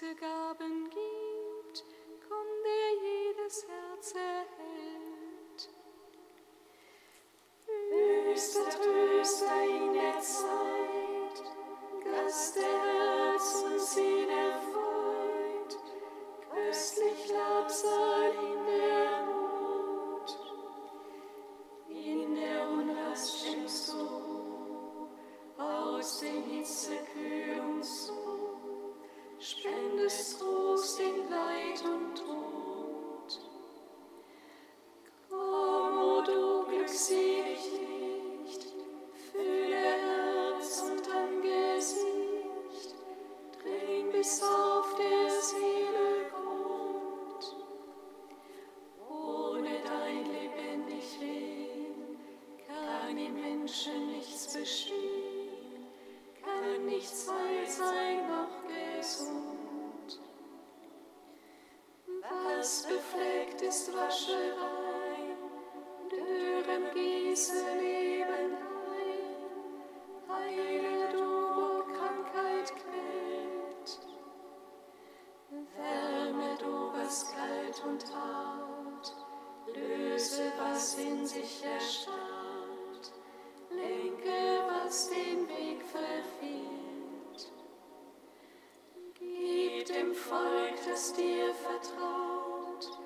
to go. dem Volk, das dir vertraut,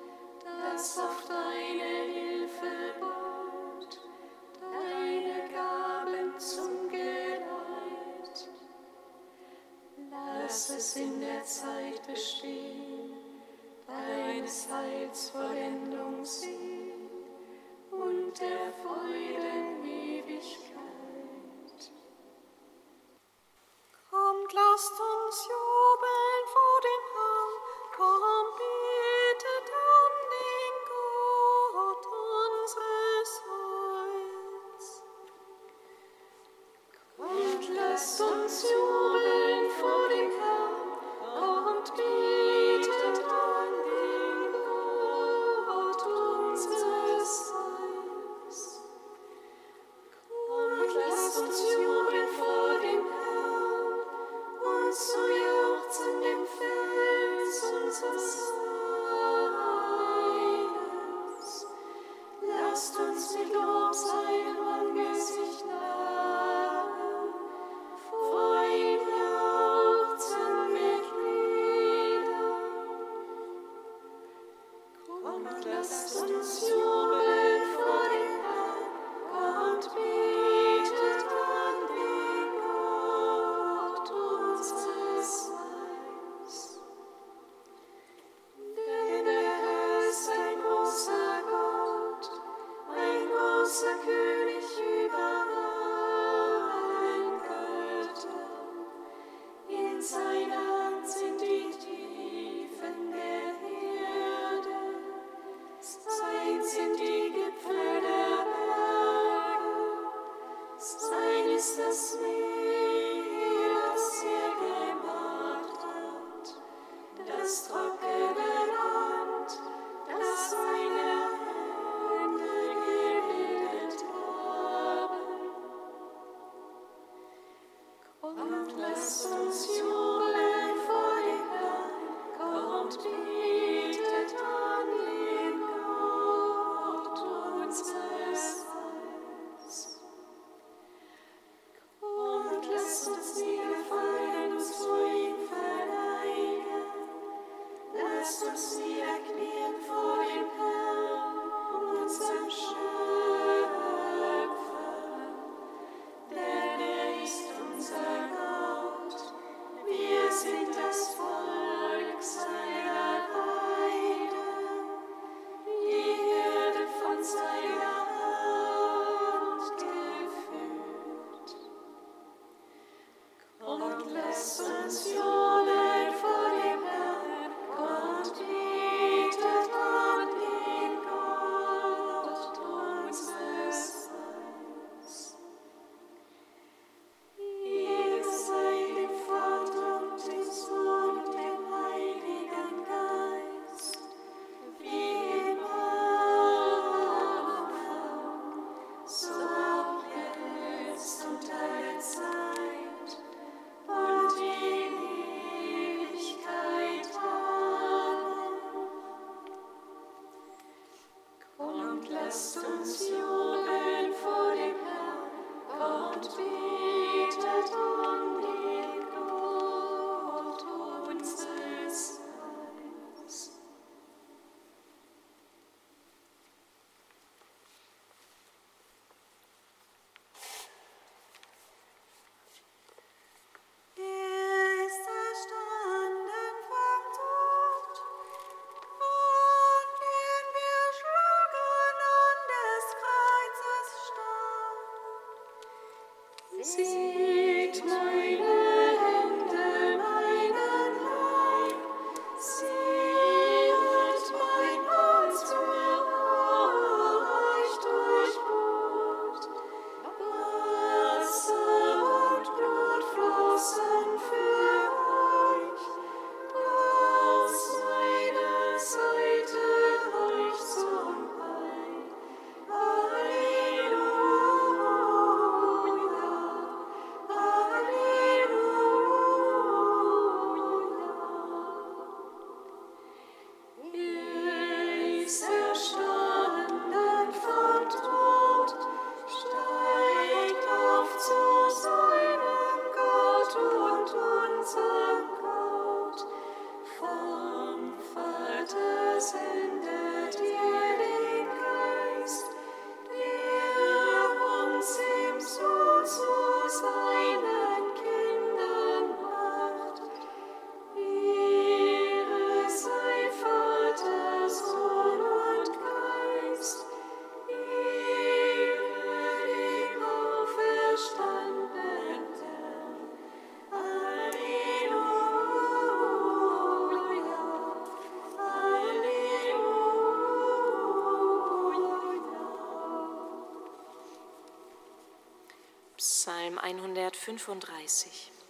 das auf deine Hilfe baut, deine Gaben zum Geleit. Lass es in der Zeit bestehen, deines Heils Vollendung sehen. und lasst uns jung see. 135.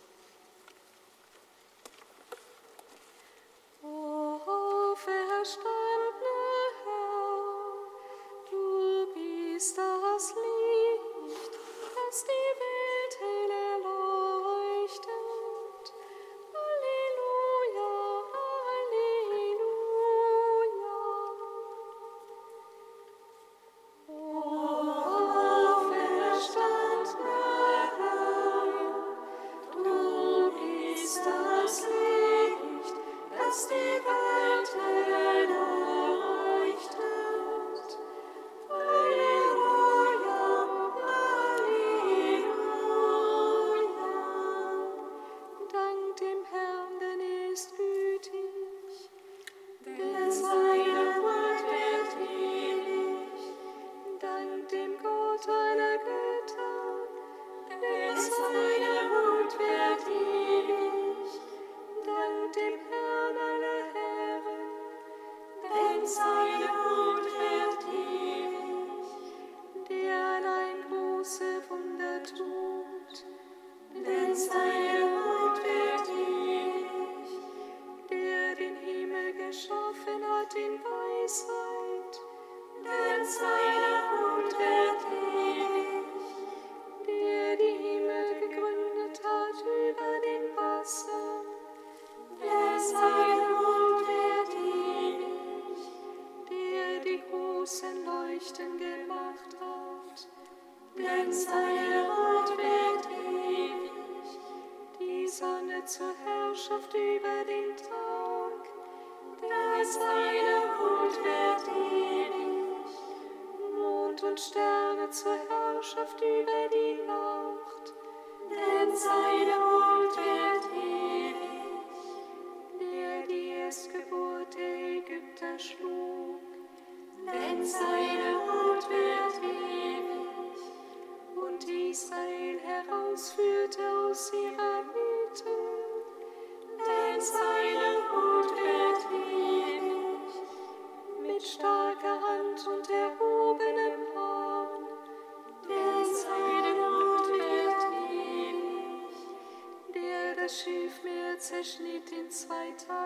zerschnitt in zwei Teile.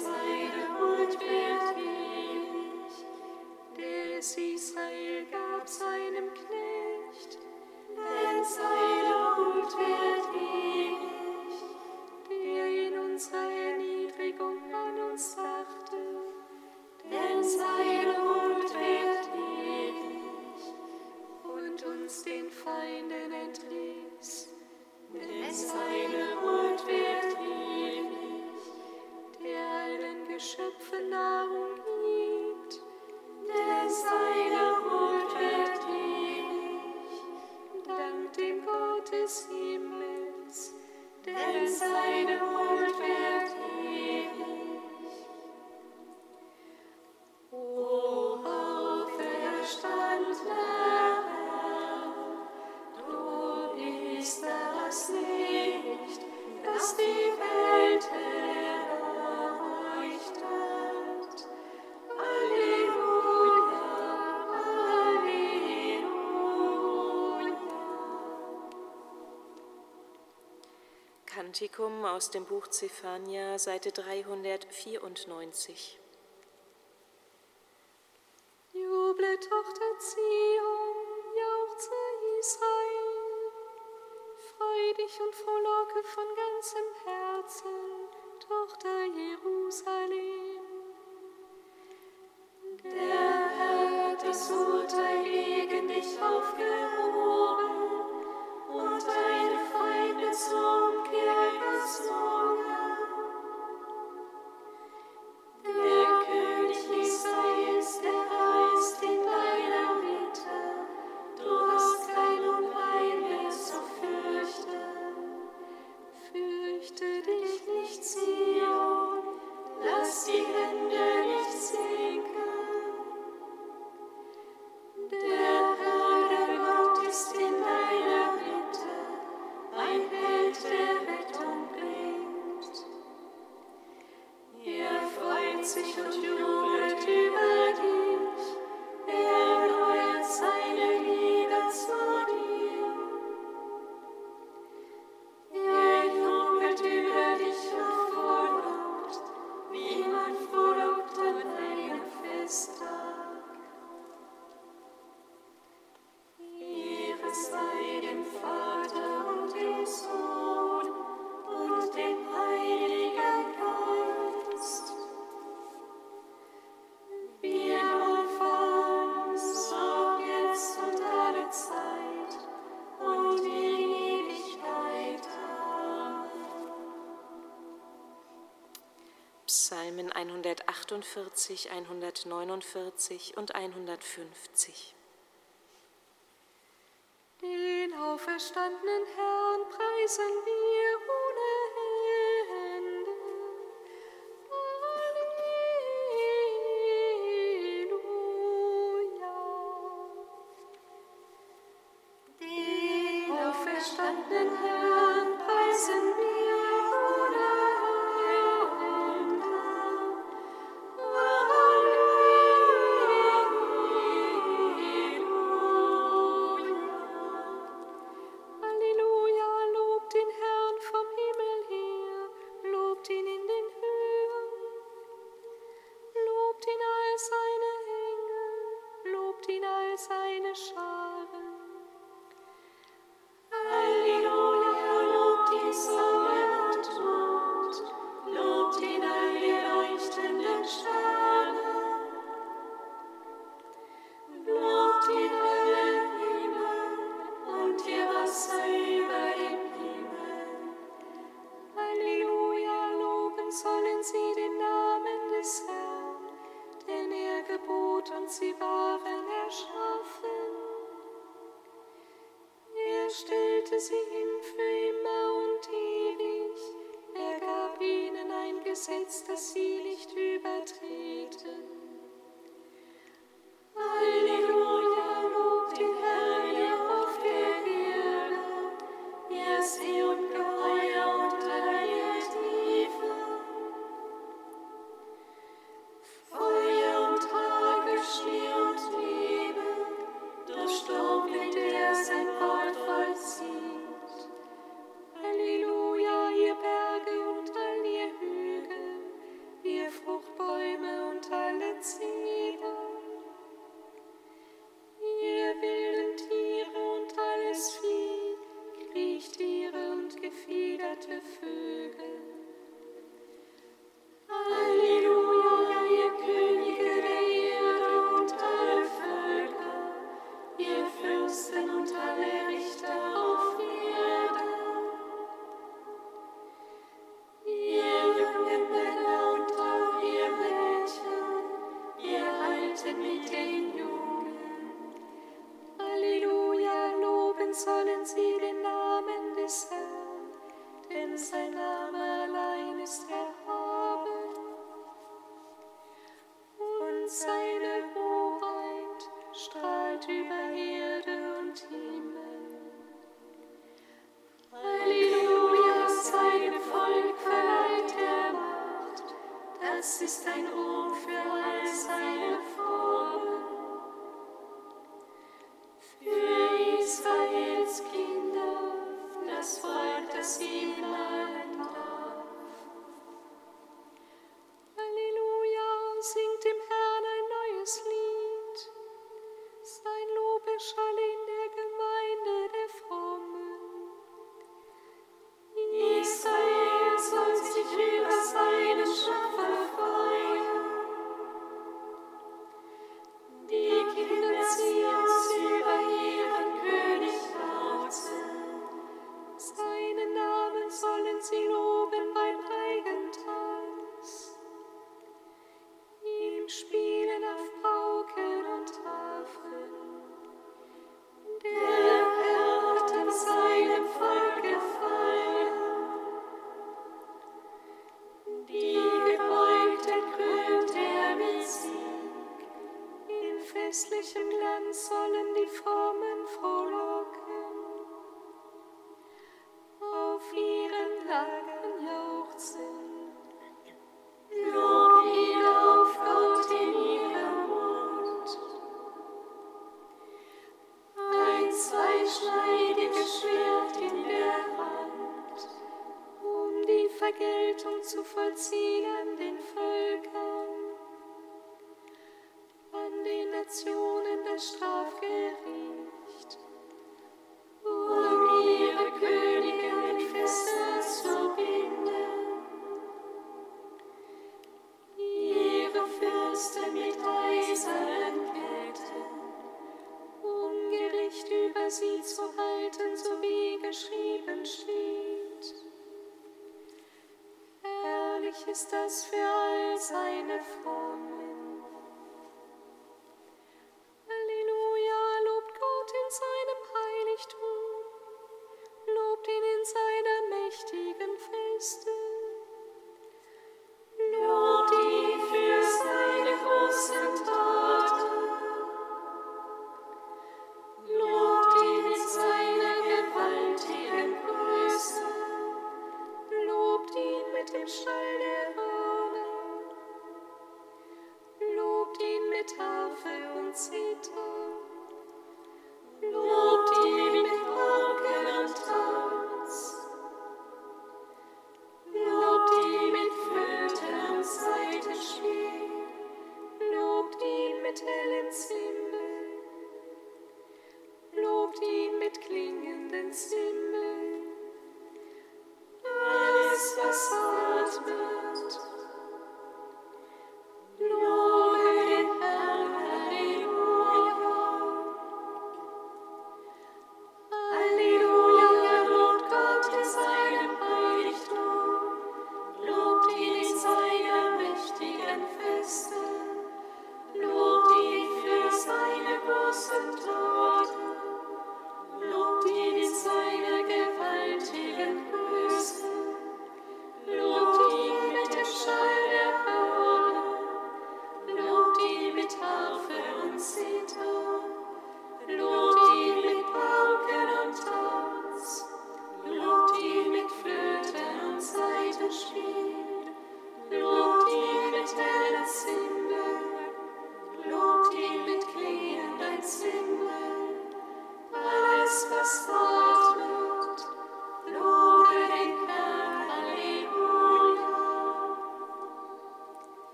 slain be. Kantikum aus dem Buch Zephania, Seite 394. Juble, Tochter Zion, jauchze Israel, freu dich und frohlocke von ganzem Herzen, Tochter Jerusalem. Der Herr hat das Urteil gegen dich aufgehört. 148, 149 und 150. Den auferstandenen Herrn preisen wir. sie zu halten, so wie geschrieben steht. Herrlich ist das für all seine Frommen.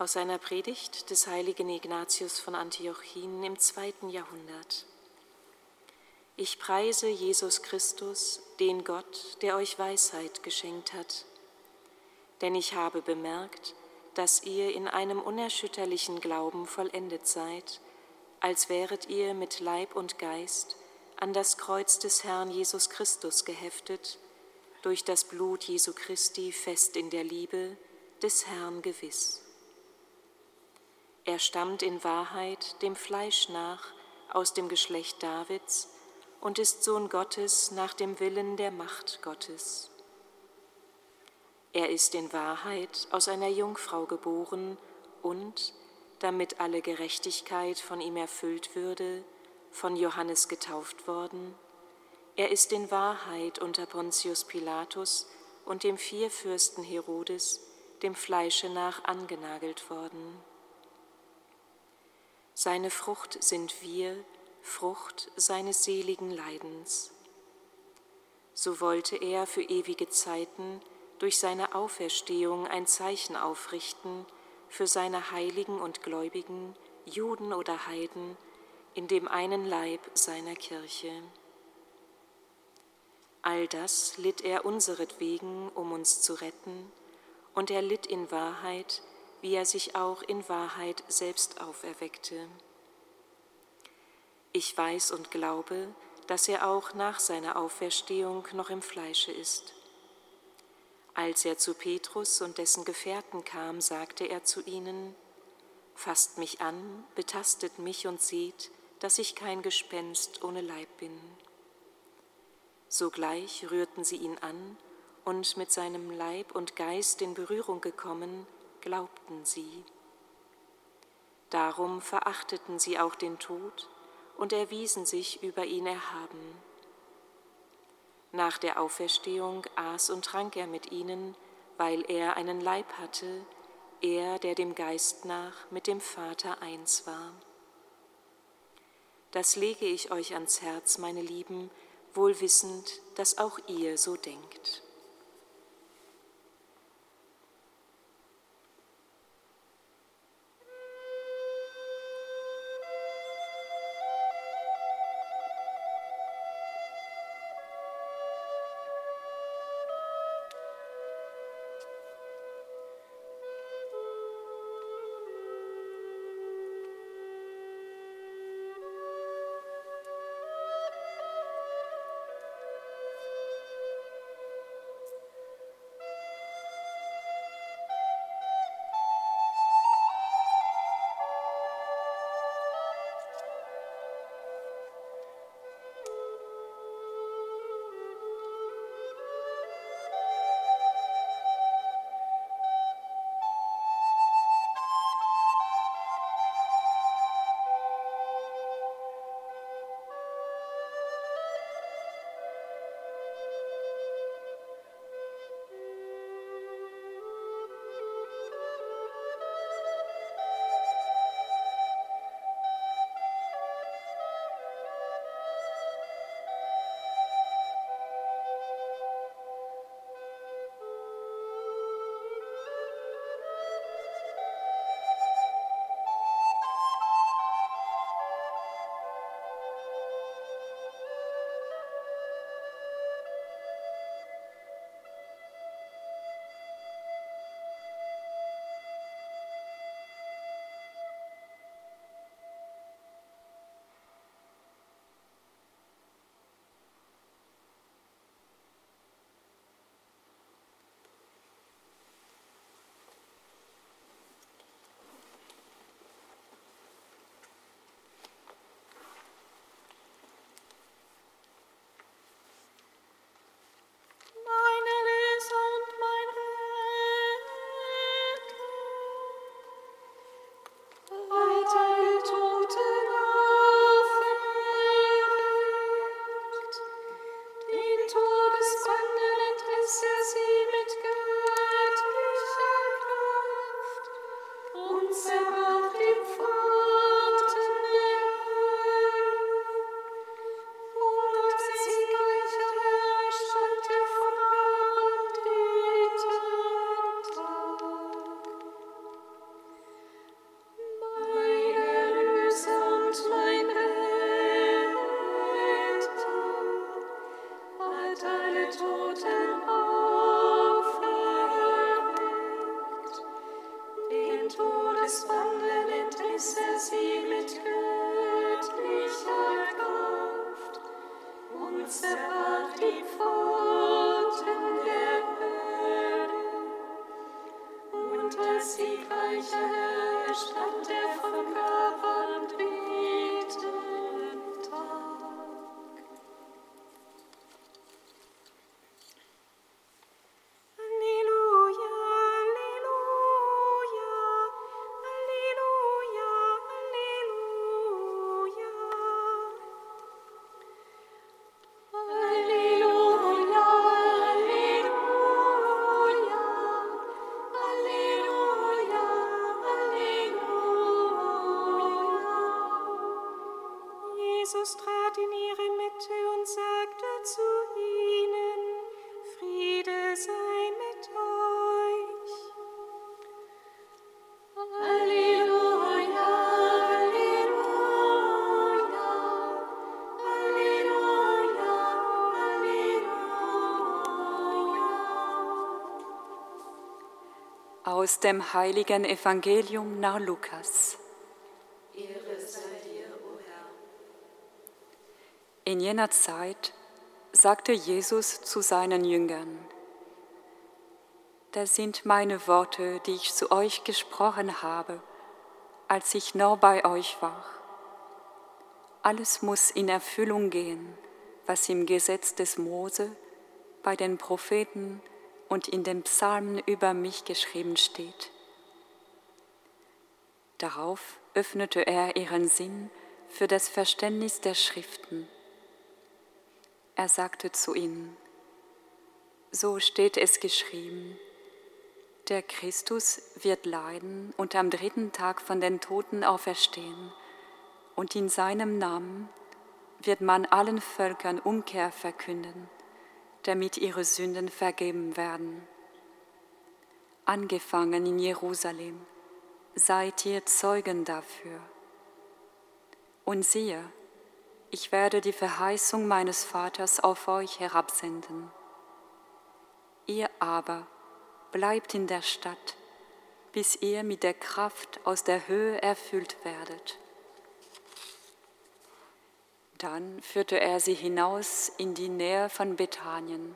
Aus einer Predigt des heiligen Ignatius von Antiochien im zweiten Jahrhundert. Ich preise Jesus Christus, den Gott, der euch Weisheit geschenkt hat. Denn ich habe bemerkt, dass ihr in einem unerschütterlichen Glauben vollendet seid, als wäret ihr mit Leib und Geist an das Kreuz des Herrn Jesus Christus geheftet, durch das Blut Jesu Christi fest in der Liebe des Herrn gewiss. Er stammt in Wahrheit dem Fleisch nach aus dem Geschlecht Davids und ist Sohn Gottes nach dem Willen der Macht Gottes. Er ist in Wahrheit aus einer Jungfrau geboren und, damit alle Gerechtigkeit von ihm erfüllt würde, von Johannes getauft worden. Er ist in Wahrheit unter Pontius Pilatus und dem Vierfürsten Herodes, dem Fleische nach, angenagelt worden. Seine Frucht sind wir, Frucht seines seligen Leidens. So wollte er für ewige Zeiten durch seine Auferstehung ein Zeichen aufrichten für seine Heiligen und Gläubigen, Juden oder Heiden, in dem einen Leib seiner Kirche. All das litt er unseretwegen, um uns zu retten, und er litt in Wahrheit, wie er sich auch in Wahrheit selbst auferweckte. Ich weiß und glaube, dass er auch nach seiner Auferstehung noch im Fleische ist. Als er zu Petrus und dessen Gefährten kam, sagte er zu ihnen, Fasst mich an, betastet mich und seht, dass ich kein Gespenst ohne Leib bin. Sogleich rührten sie ihn an, und mit seinem Leib und Geist in Berührung gekommen, glaubten sie. Darum verachteten sie auch den Tod und erwiesen sich über ihn erhaben. Nach der Auferstehung aß und trank er mit ihnen, weil er einen Leib hatte, er, der dem Geist nach mit dem Vater eins war. Das lege ich euch ans Herz, meine Lieben, wohl wissend, dass auch ihr so denkt. Todeswandeln entlässt er sie mit Kraft und zerbrach die Furcht. Aus dem heiligen Evangelium nach Lukas. Ehre sei dir, o Herr. In jener Zeit sagte Jesus zu seinen Jüngern, Das sind meine Worte, die ich zu euch gesprochen habe, als ich noch bei euch war. Alles muss in Erfüllung gehen, was im Gesetz des Mose, bei den Propheten und in den Psalmen über mich geschrieben steht. Darauf öffnete er ihren Sinn für das Verständnis der Schriften. Er sagte zu ihnen, so steht es geschrieben, der Christus wird leiden und am dritten Tag von den Toten auferstehen, und in seinem Namen wird man allen Völkern Umkehr verkünden damit ihre Sünden vergeben werden. Angefangen in Jerusalem, seid ihr Zeugen dafür. Und siehe, ich werde die Verheißung meines Vaters auf euch herabsenden. Ihr aber bleibt in der Stadt, bis ihr mit der Kraft aus der Höhe erfüllt werdet. Dann führte er sie hinaus in die Nähe von Bethanien.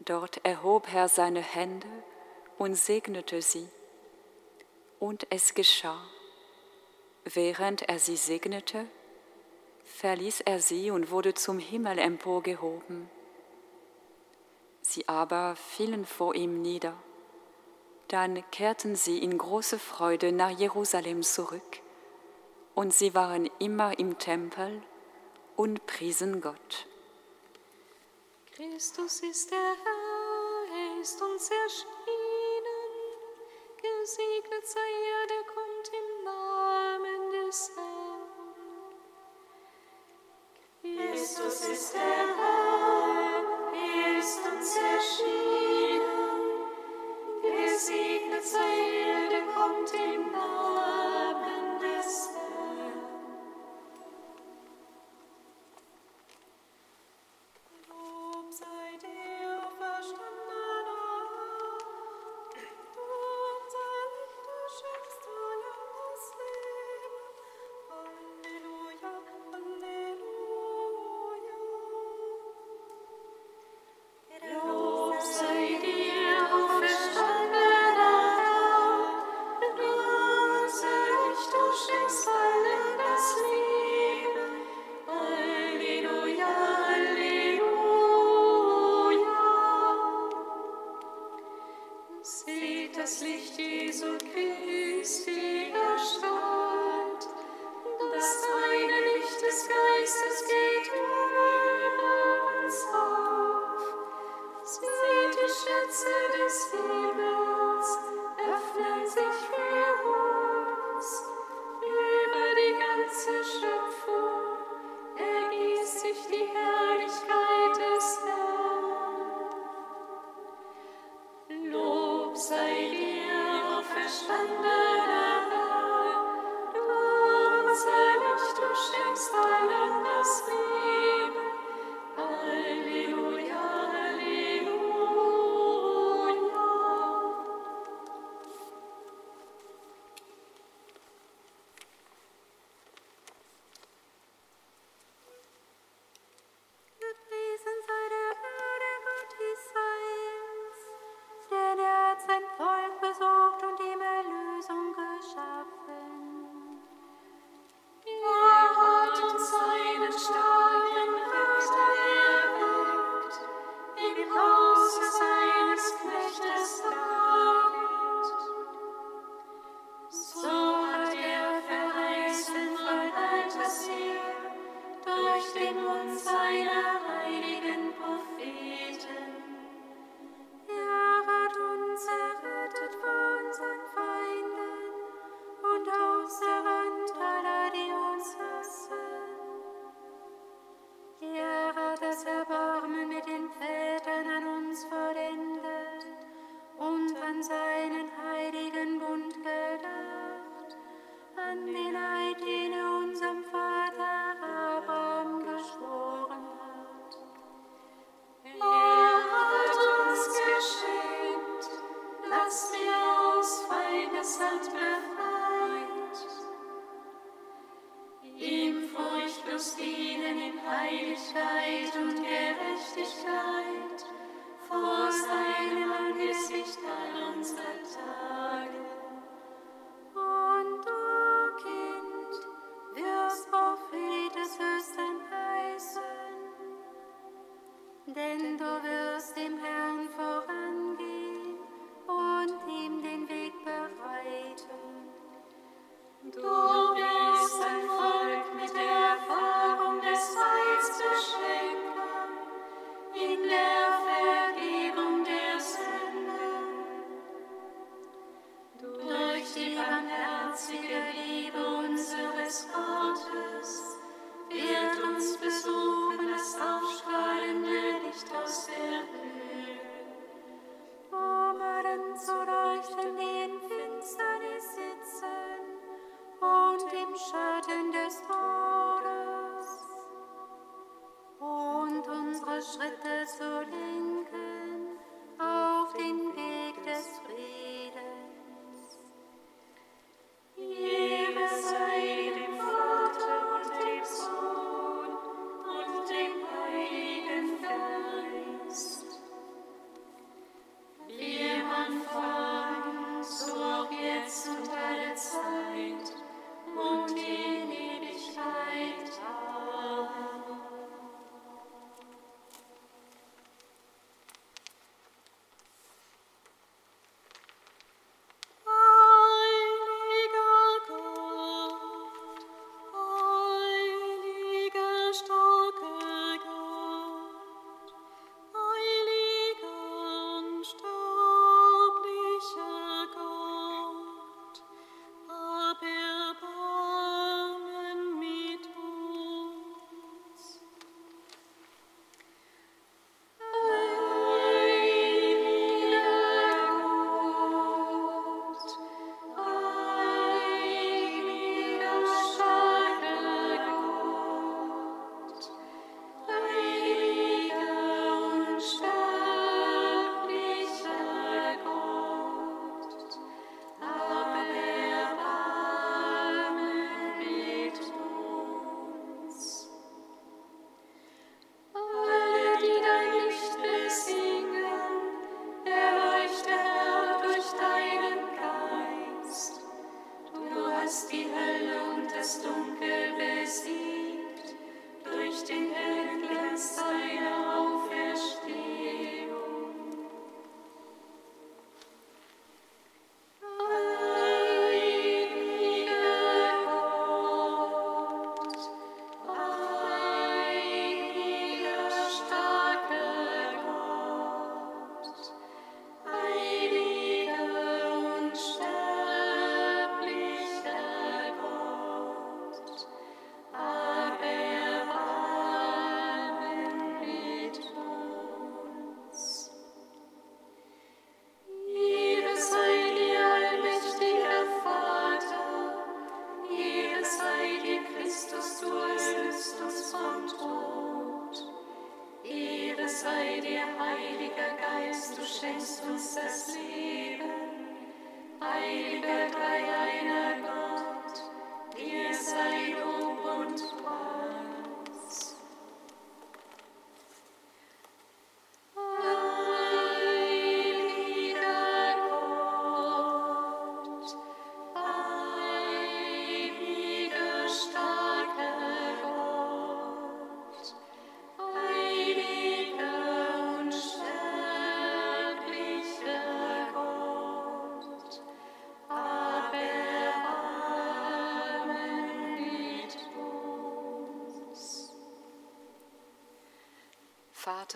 Dort erhob er seine Hände und segnete sie. Und es geschah. Während er sie segnete, verließ er sie und wurde zum Himmel emporgehoben. Sie aber fielen vor ihm nieder. Dann kehrten sie in große Freude nach Jerusalem zurück und sie waren immer im Tempel und priesen Gott. Christus ist der Herr, er ist uns erschienen. Gesegnet sei er, der kommt im Namen des Herrn. Christus ist der Herr, er ist uns erschienen. Gesegnet sei er, der kommt im Namen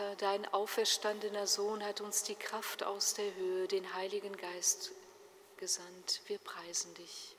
Vater, dein auferstandener Sohn hat uns die Kraft aus der Höhe, den Heiligen Geist gesandt. Wir preisen dich.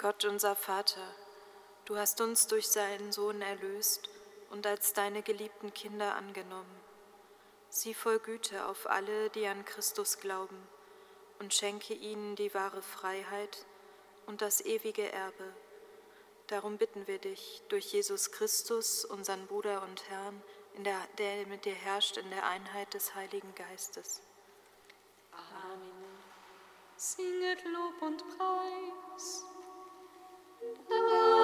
Gott unser Vater, du hast uns durch seinen Sohn erlöst und als deine geliebten Kinder angenommen. Sieh voll Güte auf alle, die an Christus glauben, und schenke ihnen die wahre Freiheit und das ewige Erbe. Darum bitten wir dich durch Jesus Christus, unseren Bruder und Herrn, der, der mit dir herrscht in der Einheit des Heiligen Geistes. Amen. Singet Lob und Preis. Thank.